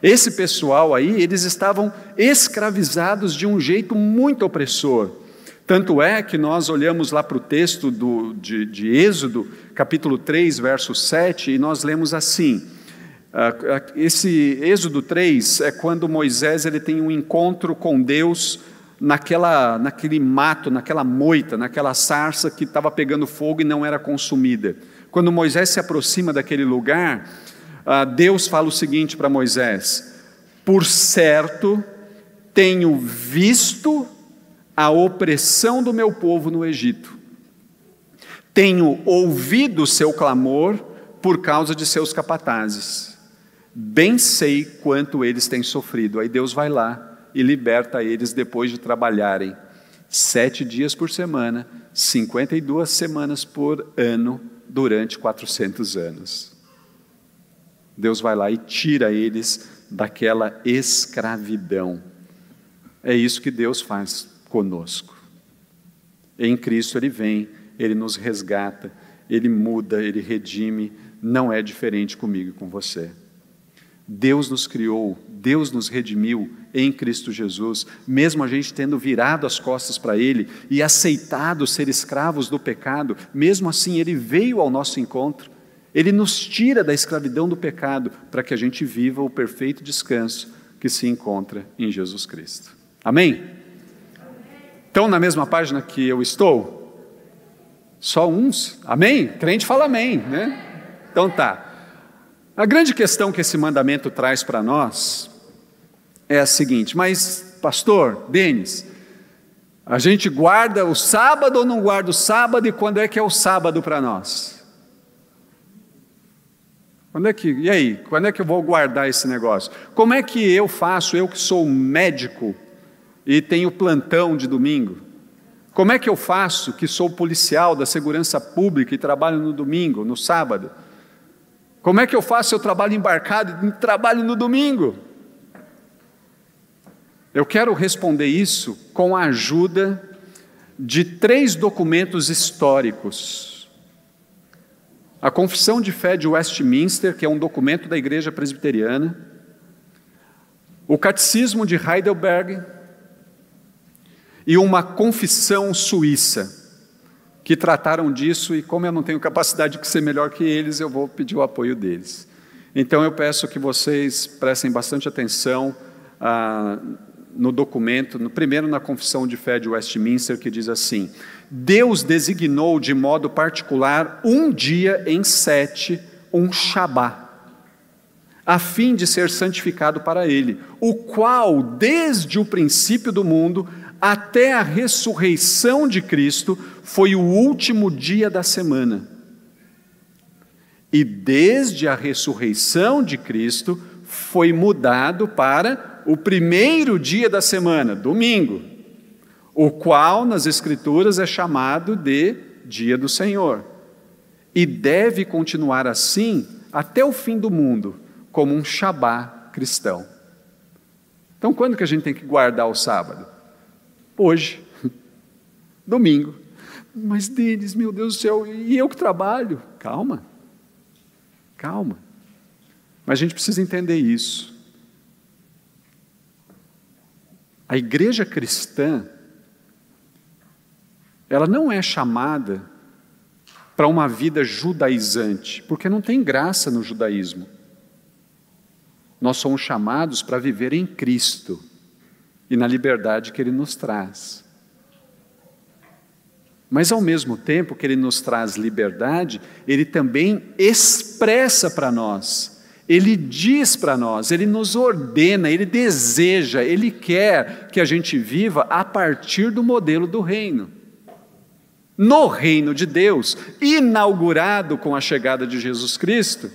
Esse pessoal aí, eles estavam escravizados de um jeito muito opressor. Tanto é que nós olhamos lá para o texto do, de, de Êxodo, capítulo 3, verso 7, e nós lemos assim: ah, ah, esse Êxodo 3 é quando Moisés ele tem um encontro com Deus naquela, naquele mato, naquela moita, naquela sarça que estava pegando fogo e não era consumida. Quando Moisés se aproxima daquele lugar, ah, Deus fala o seguinte para Moisés: Por certo, tenho visto a opressão do meu povo no Egito, tenho ouvido seu clamor por causa de seus capatazes, bem sei quanto eles têm sofrido. Aí Deus vai lá e liberta eles depois de trabalharem sete dias por semana, 52 semanas por ano, durante 400 anos. Deus vai lá e tira eles daquela escravidão. É isso que Deus faz conosco. Em Cristo ele vem, ele nos resgata, ele muda, ele redime, não é diferente comigo e com você. Deus nos criou, Deus nos redimiu em Cristo Jesus, mesmo a gente tendo virado as costas para Ele e aceitado ser escravos do pecado, mesmo assim Ele veio ao nosso encontro, Ele nos tira da escravidão do pecado para que a gente viva o perfeito descanso que se encontra em Jesus Cristo. Amém? Estão na mesma página que eu estou? Só uns? Amém? Crente fala amém, né? Então tá. A grande questão que esse mandamento traz para nós é a seguinte: mas, pastor, Denis, a gente guarda o sábado ou não guarda o sábado e quando é que é o sábado para nós? Quando é que, e aí, quando é que eu vou guardar esse negócio? Como é que eu faço, eu que sou médico, e tenho plantão de domingo? Como é que eu faço, que sou policial da segurança pública e trabalho no domingo, no sábado? Como é que eu faço, eu trabalho embarcado e trabalho no domingo? Eu quero responder isso com a ajuda de três documentos históricos. A Confissão de Fé de Westminster, que é um documento da Igreja Presbiteriana, o Catecismo de Heidelberg, e uma confissão suíça, que trataram disso, e como eu não tenho capacidade de ser melhor que eles, eu vou pedir o apoio deles. Então eu peço que vocês prestem bastante atenção ah, no documento, no primeiro na confissão de fé de Westminster, que diz assim: Deus designou de modo particular um dia em sete, um Shabá, a fim de ser santificado para ele, o qual, desde o princípio do mundo, até a ressurreição de Cristo, foi o último dia da semana. E desde a ressurreição de Cristo, foi mudado para o primeiro dia da semana, domingo, o qual nas Escrituras é chamado de Dia do Senhor. E deve continuar assim até o fim do mundo, como um Shabá cristão. Então, quando que a gente tem que guardar o sábado? Hoje, domingo. Mas Denis, meu Deus do céu, e eu que trabalho? Calma, calma. Mas a gente precisa entender isso. A igreja cristã, ela não é chamada para uma vida judaizante, porque não tem graça no judaísmo. Nós somos chamados para viver em Cristo e na liberdade que Ele nos traz. Mas ao mesmo tempo que Ele nos traz liberdade, Ele também expressa para nós, Ele diz para nós, Ele nos ordena, Ele deseja, Ele quer que a gente viva a partir do modelo do reino. No reino de Deus, inaugurado com a chegada de Jesus Cristo,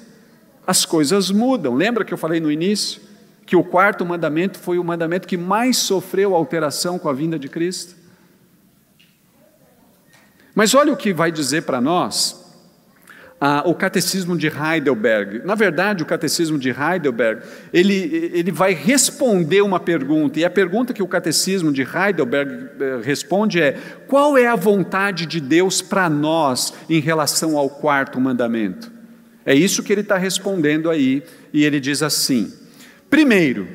as coisas mudam. Lembra que eu falei no início? Que o quarto mandamento foi o mandamento que mais sofreu alteração com a vinda de Cristo? Mas olha o que vai dizer para nós ah, o catecismo de Heidelberg. Na verdade, o catecismo de Heidelberg, ele, ele vai responder uma pergunta, e a pergunta que o catecismo de Heidelberg eh, responde é: qual é a vontade de Deus para nós em relação ao quarto mandamento? É isso que ele está respondendo aí, e ele diz assim: Primeiro,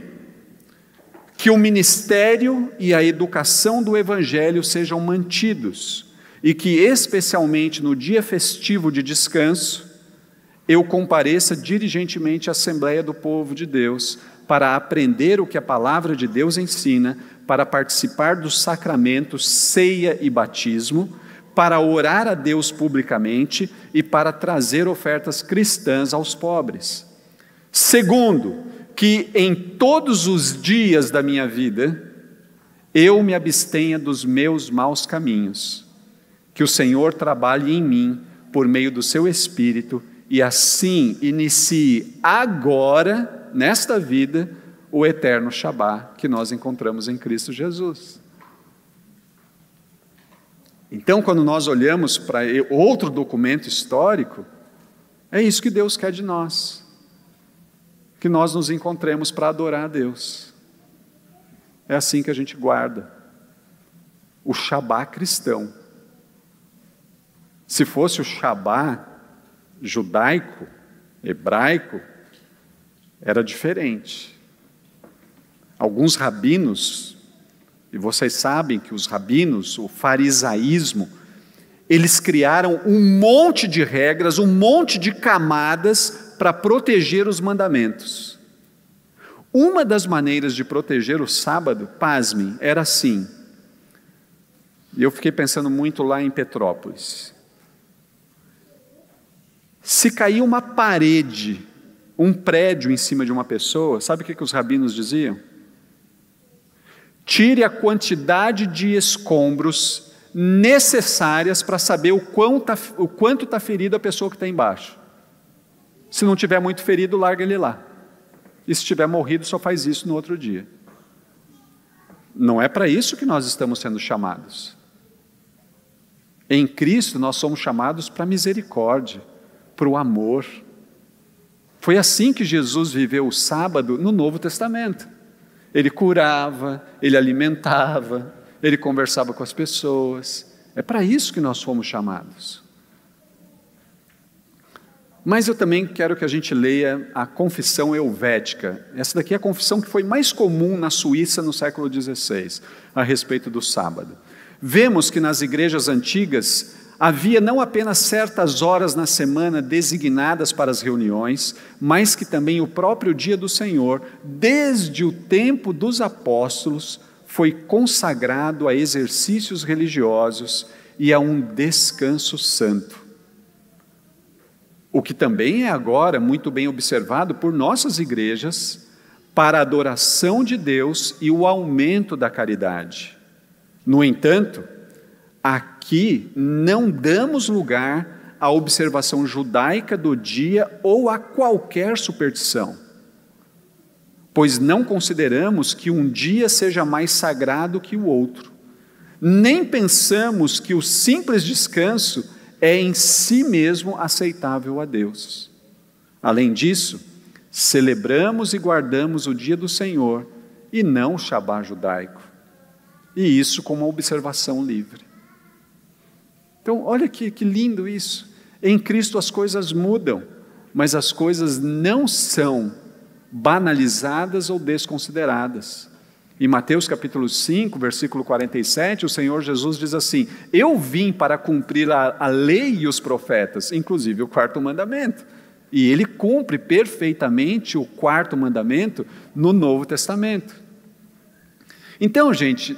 que o ministério e a educação do Evangelho sejam mantidos e que, especialmente no dia festivo de descanso, eu compareça diligentemente à Assembleia do Povo de Deus para aprender o que a palavra de Deus ensina, para participar dos sacramentos, ceia e batismo, para orar a Deus publicamente e para trazer ofertas cristãs aos pobres. Segundo, que em todos os dias da minha vida eu me abstenha dos meus maus caminhos, que o Senhor trabalhe em mim por meio do seu Espírito e assim inicie agora, nesta vida, o eterno Shabá que nós encontramos em Cristo Jesus. Então, quando nós olhamos para outro documento histórico, é isso que Deus quer de nós que nós nos encontremos para adorar a Deus. É assim que a gente guarda o Shabá cristão, Se fosse o Shabá judaico, hebraico, era diferente. Alguns rabinos, e vocês sabem que os rabinos, o farisaísmo, eles criaram um monte de regras, um monte de camadas para proteger os mandamentos. Uma das maneiras de proteger o sábado, pasmem, era assim. E eu fiquei pensando muito lá em Petrópolis. Se cair uma parede, um prédio em cima de uma pessoa, sabe o que, que os rabinos diziam? Tire a quantidade de escombros necessárias para saber o quanto está tá ferido a pessoa que está embaixo. Se não tiver muito ferido, larga ele lá. E se tiver morrido, só faz isso no outro dia. Não é para isso que nós estamos sendo chamados. Em Cristo nós somos chamados para misericórdia, para o amor. Foi assim que Jesus viveu o sábado no Novo Testamento. Ele curava, ele alimentava, ele conversava com as pessoas. É para isso que nós fomos chamados. Mas eu também quero que a gente leia a confissão helvética. Essa daqui é a confissão que foi mais comum na Suíça no século XVI, a respeito do sábado. Vemos que nas igrejas antigas havia não apenas certas horas na semana designadas para as reuniões, mas que também o próprio dia do Senhor, desde o tempo dos apóstolos, foi consagrado a exercícios religiosos e a um descanso santo. O que também é agora muito bem observado por nossas igrejas para a adoração de Deus e o aumento da caridade. No entanto, aqui não damos lugar à observação judaica do dia ou a qualquer superstição, pois não consideramos que um dia seja mais sagrado que o outro, nem pensamos que o simples descanso é em si mesmo aceitável a Deus. Além disso, celebramos e guardamos o dia do Senhor e não o Shabá judaico. E isso com uma observação livre. Então, olha que, que lindo isso. Em Cristo as coisas mudam, mas as coisas não são banalizadas ou desconsideradas. Em Mateus capítulo 5, versículo 47, o Senhor Jesus diz assim: Eu vim para cumprir a, a lei e os profetas, inclusive o quarto mandamento. E ele cumpre perfeitamente o quarto mandamento no Novo Testamento. Então, gente,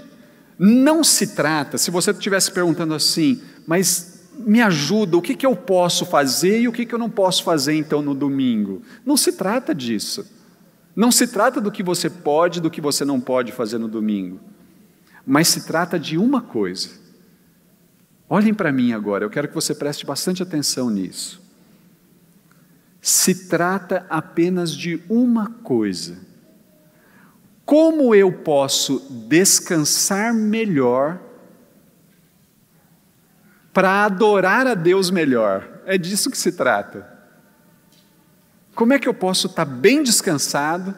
não se trata, se você estivesse perguntando assim, mas me ajuda, o que, que eu posso fazer e o que, que eu não posso fazer então no domingo? Não se trata disso. Não se trata do que você pode, do que você não pode fazer no domingo, mas se trata de uma coisa. Olhem para mim agora, eu quero que você preste bastante atenção nisso. Se trata apenas de uma coisa. Como eu posso descansar melhor para adorar a Deus melhor? É disso que se trata. Como é que eu posso estar bem descansado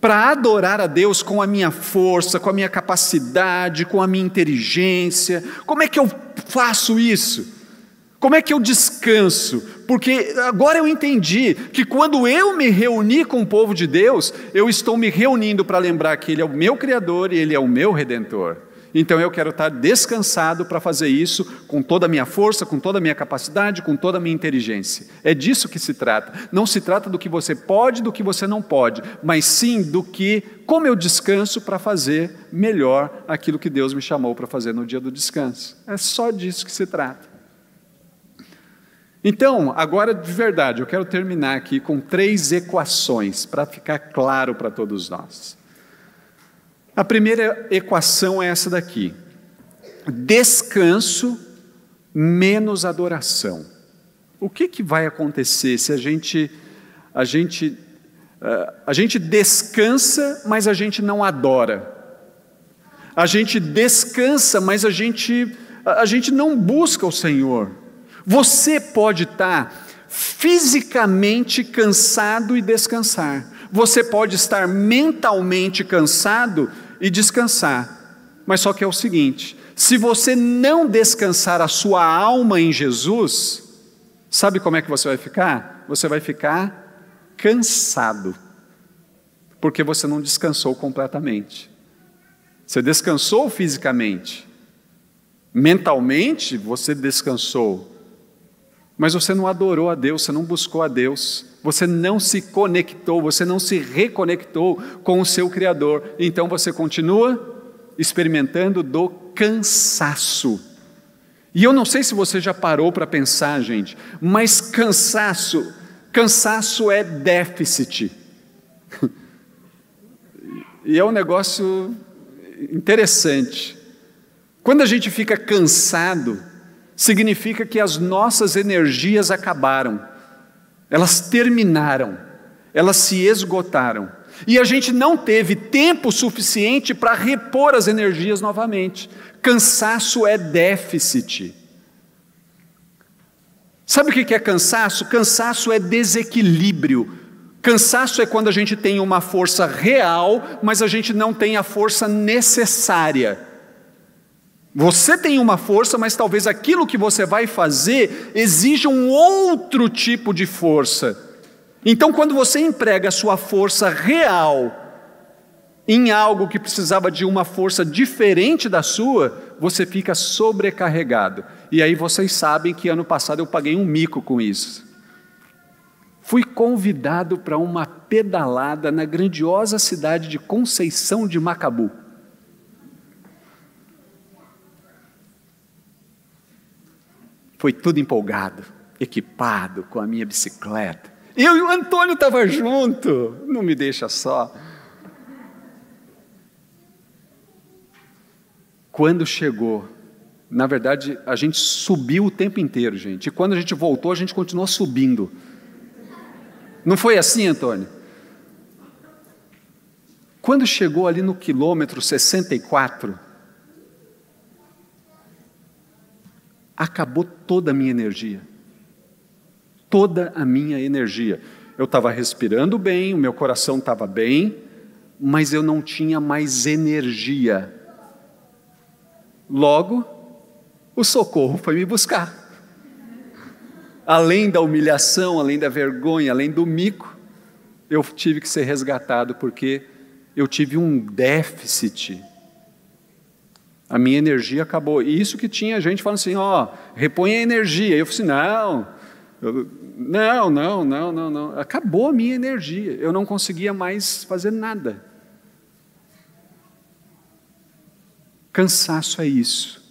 para adorar a Deus com a minha força, com a minha capacidade, com a minha inteligência? Como é que eu faço isso? Como é que eu descanso? Porque agora eu entendi que quando eu me reuni com o povo de Deus, eu estou me reunindo para lembrar que Ele é o meu Criador e Ele é o meu Redentor. Então eu quero estar descansado para fazer isso com toda a minha força, com toda a minha capacidade, com toda a minha inteligência. É disso que se trata. Não se trata do que você pode, do que você não pode, mas sim do que, como eu descanso para fazer melhor aquilo que Deus me chamou para fazer no dia do descanso. É só disso que se trata. Então, agora de verdade, eu quero terminar aqui com três equações para ficar claro para todos nós. A primeira equação é essa daqui: descanso menos adoração. O que, que vai acontecer se a gente a gente uh, a gente descansa, mas a gente não adora? A gente descansa, mas a gente a gente não busca o Senhor. Você pode estar fisicamente cansado e descansar. Você pode estar mentalmente cansado e descansar. Mas só que é o seguinte: Se você não descansar a sua alma em Jesus, sabe como é que você vai ficar? Você vai ficar cansado, porque você não descansou completamente. Você descansou fisicamente, mentalmente você descansou, mas você não adorou a Deus, você não buscou a Deus, você não se conectou, você não se reconectou com o seu Criador, então você continua experimentando do cansaço. E eu não sei se você já parou para pensar, gente, mas cansaço, cansaço é déficit. e é um negócio interessante. Quando a gente fica cansado, significa que as nossas energias acabaram, elas terminaram, elas se esgotaram. E a gente não teve tempo suficiente para repor as energias novamente. Cansaço é déficit. Sabe o que é cansaço? Cansaço é desequilíbrio. Cansaço é quando a gente tem uma força real, mas a gente não tem a força necessária. Você tem uma força, mas talvez aquilo que você vai fazer exija um outro tipo de força. Então, quando você emprega a sua força real em algo que precisava de uma força diferente da sua, você fica sobrecarregado. E aí vocês sabem que ano passado eu paguei um mico com isso. Fui convidado para uma pedalada na grandiosa cidade de Conceição de Macabu. Foi tudo empolgado, equipado com a minha bicicleta eu e o Antônio estavam junto. Não me deixa só. Quando chegou, na verdade, a gente subiu o tempo inteiro, gente. E quando a gente voltou, a gente continuou subindo. Não foi assim, Antônio? Quando chegou ali no quilômetro 64, acabou toda a minha energia toda a minha energia. Eu estava respirando bem, o meu coração estava bem, mas eu não tinha mais energia. Logo, o socorro foi me buscar. Além da humilhação, além da vergonha, além do mico, eu tive que ser resgatado porque eu tive um déficit. A minha energia acabou. E isso que tinha gente falando assim: ó, repõe a energia. Eu falei assim: não, não, não, não, não, não. Acabou a minha energia. Eu não conseguia mais fazer nada. Cansaço é isso.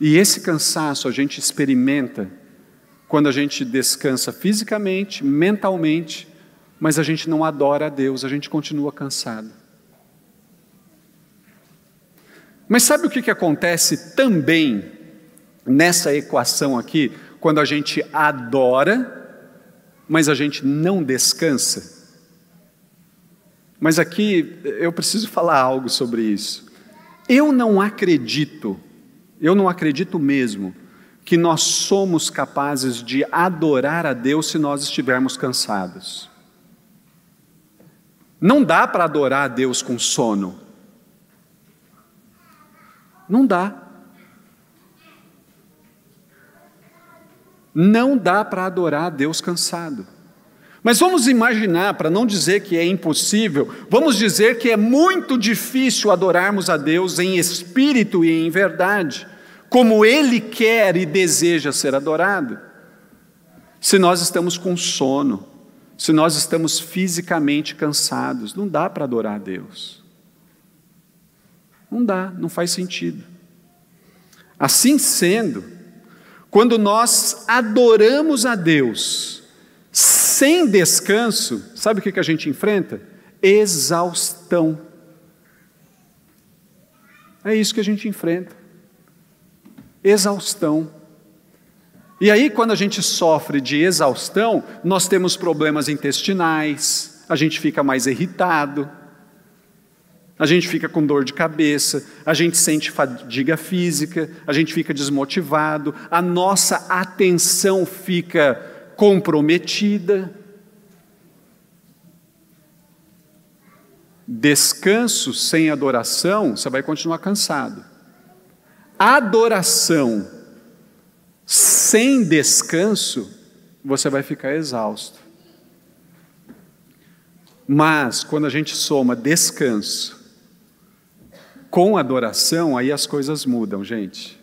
E esse cansaço a gente experimenta quando a gente descansa fisicamente, mentalmente, mas a gente não adora a Deus, a gente continua cansado. Mas sabe o que, que acontece também nessa equação aqui? quando a gente adora, mas a gente não descansa. Mas aqui eu preciso falar algo sobre isso. Eu não acredito, eu não acredito mesmo, que nós somos capazes de adorar a Deus se nós estivermos cansados. Não dá para adorar a Deus com sono. Não dá. Não dá para adorar a Deus cansado. Mas vamos imaginar, para não dizer que é impossível, vamos dizer que é muito difícil adorarmos a Deus em espírito e em verdade, como Ele quer e deseja ser adorado. Se nós estamos com sono, se nós estamos fisicamente cansados, não dá para adorar a Deus. Não dá, não faz sentido. Assim sendo, quando nós adoramos a Deus sem descanso, sabe o que a gente enfrenta? Exaustão. É isso que a gente enfrenta. Exaustão. E aí, quando a gente sofre de exaustão, nós temos problemas intestinais, a gente fica mais irritado, a gente fica com dor de cabeça, a gente sente fadiga física, a gente fica desmotivado, a nossa atenção fica comprometida. Descanso sem adoração, você vai continuar cansado. adoração sem descanso, você vai ficar exausto. Mas quando a gente soma descanso com adoração, aí as coisas mudam, gente.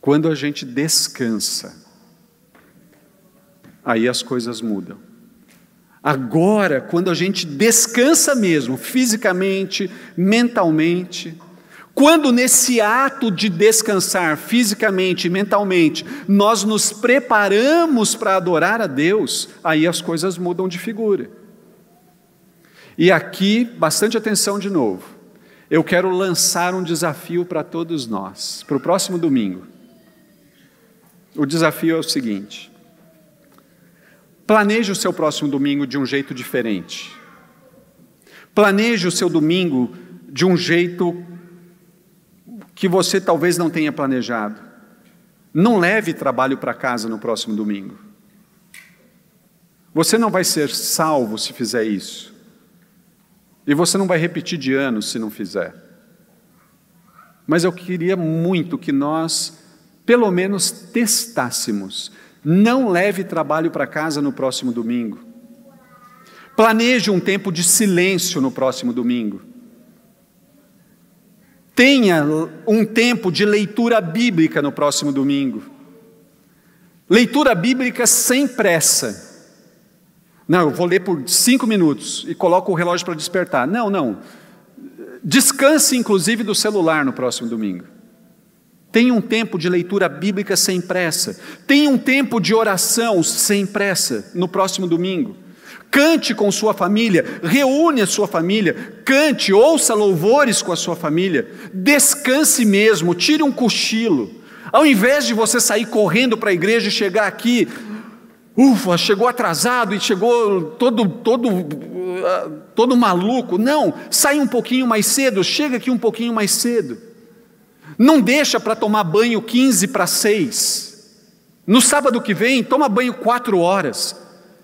Quando a gente descansa, aí as coisas mudam. Agora, quando a gente descansa mesmo, fisicamente, mentalmente, quando nesse ato de descansar fisicamente e mentalmente, nós nos preparamos para adorar a Deus, aí as coisas mudam de figura. E aqui, bastante atenção de novo. Eu quero lançar um desafio para todos nós, para o próximo domingo. O desafio é o seguinte: planeje o seu próximo domingo de um jeito diferente. Planeje o seu domingo de um jeito que você talvez não tenha planejado. Não leve trabalho para casa no próximo domingo. Você não vai ser salvo se fizer isso. E você não vai repetir de ano se não fizer. Mas eu queria muito que nós, pelo menos, testássemos. Não leve trabalho para casa no próximo domingo. Planeje um tempo de silêncio no próximo domingo. Tenha um tempo de leitura bíblica no próximo domingo. Leitura bíblica sem pressa. Não, eu vou ler por cinco minutos e coloco o relógio para despertar. Não, não. Descanse, inclusive, do celular no próximo domingo. Tenha um tempo de leitura bíblica sem pressa. Tenha um tempo de oração sem pressa no próximo domingo. Cante com sua família, reúne a sua família, cante, ouça louvores com a sua família, descanse mesmo, tire um cochilo. Ao invés de você sair correndo para a igreja e chegar aqui ufa, chegou atrasado e chegou todo, todo, todo maluco. Não, sai um pouquinho mais cedo, chega aqui um pouquinho mais cedo. Não deixa para tomar banho 15 para 6. No sábado que vem, toma banho 4 horas.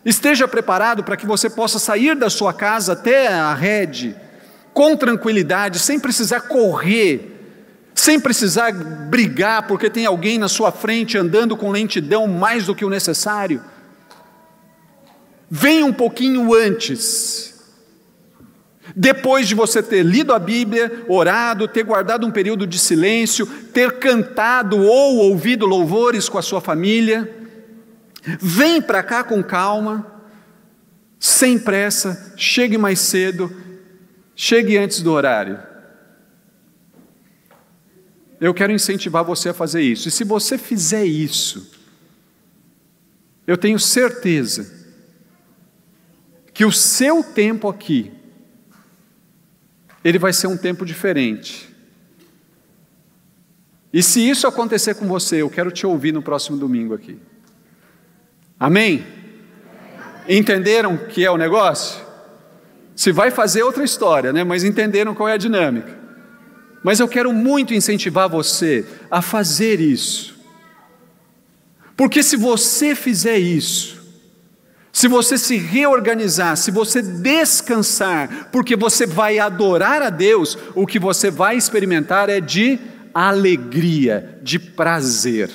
Esteja preparado para que você possa sair da sua casa até a rede com tranquilidade, sem precisar correr sem precisar brigar porque tem alguém na sua frente andando com lentidão mais do que o necessário. Venha um pouquinho antes. Depois de você ter lido a Bíblia, orado, ter guardado um período de silêncio, ter cantado ou ouvido louvores com a sua família, vem para cá com calma, sem pressa, chegue mais cedo, chegue antes do horário. Eu quero incentivar você a fazer isso. E se você fizer isso, eu tenho certeza que o seu tempo aqui, ele vai ser um tempo diferente. E se isso acontecer com você, eu quero te ouvir no próximo domingo aqui. Amém? Entenderam que é o negócio? Se vai fazer outra história, né? Mas entenderam qual é a dinâmica. Mas eu quero muito incentivar você a fazer isso. Porque se você fizer isso, se você se reorganizar, se você descansar, porque você vai adorar a Deus, o que você vai experimentar é de alegria, de prazer.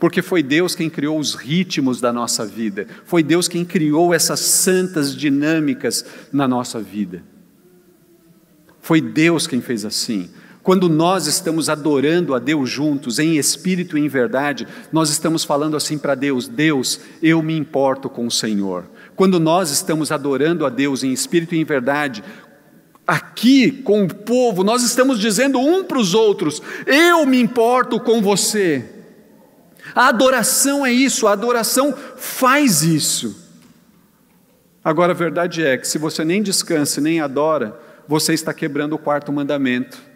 Porque foi Deus quem criou os ritmos da nossa vida, foi Deus quem criou essas santas dinâmicas na nossa vida. Foi Deus quem fez assim. Quando nós estamos adorando a Deus juntos, em espírito e em verdade, nós estamos falando assim para Deus: Deus, eu me importo com o Senhor. Quando nós estamos adorando a Deus em espírito e em verdade, aqui com o povo, nós estamos dizendo um para os outros: Eu me importo com você. A adoração é isso, a adoração faz isso. Agora a verdade é que se você nem descansa nem adora, você está quebrando o quarto mandamento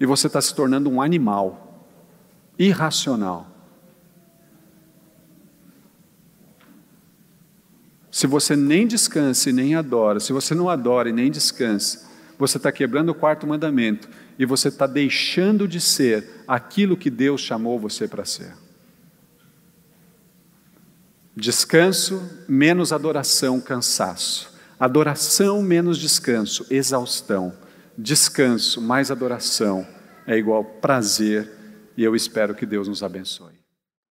e você está se tornando um animal irracional. Se você nem descansa e nem adora, se você não adora e nem descansa, você está quebrando o quarto mandamento e você está deixando de ser aquilo que Deus chamou você para ser. Descanso menos adoração, cansaço. Adoração menos descanso, exaustão. Descanso, mais adoração é igual prazer, e eu espero que Deus nos abençoe.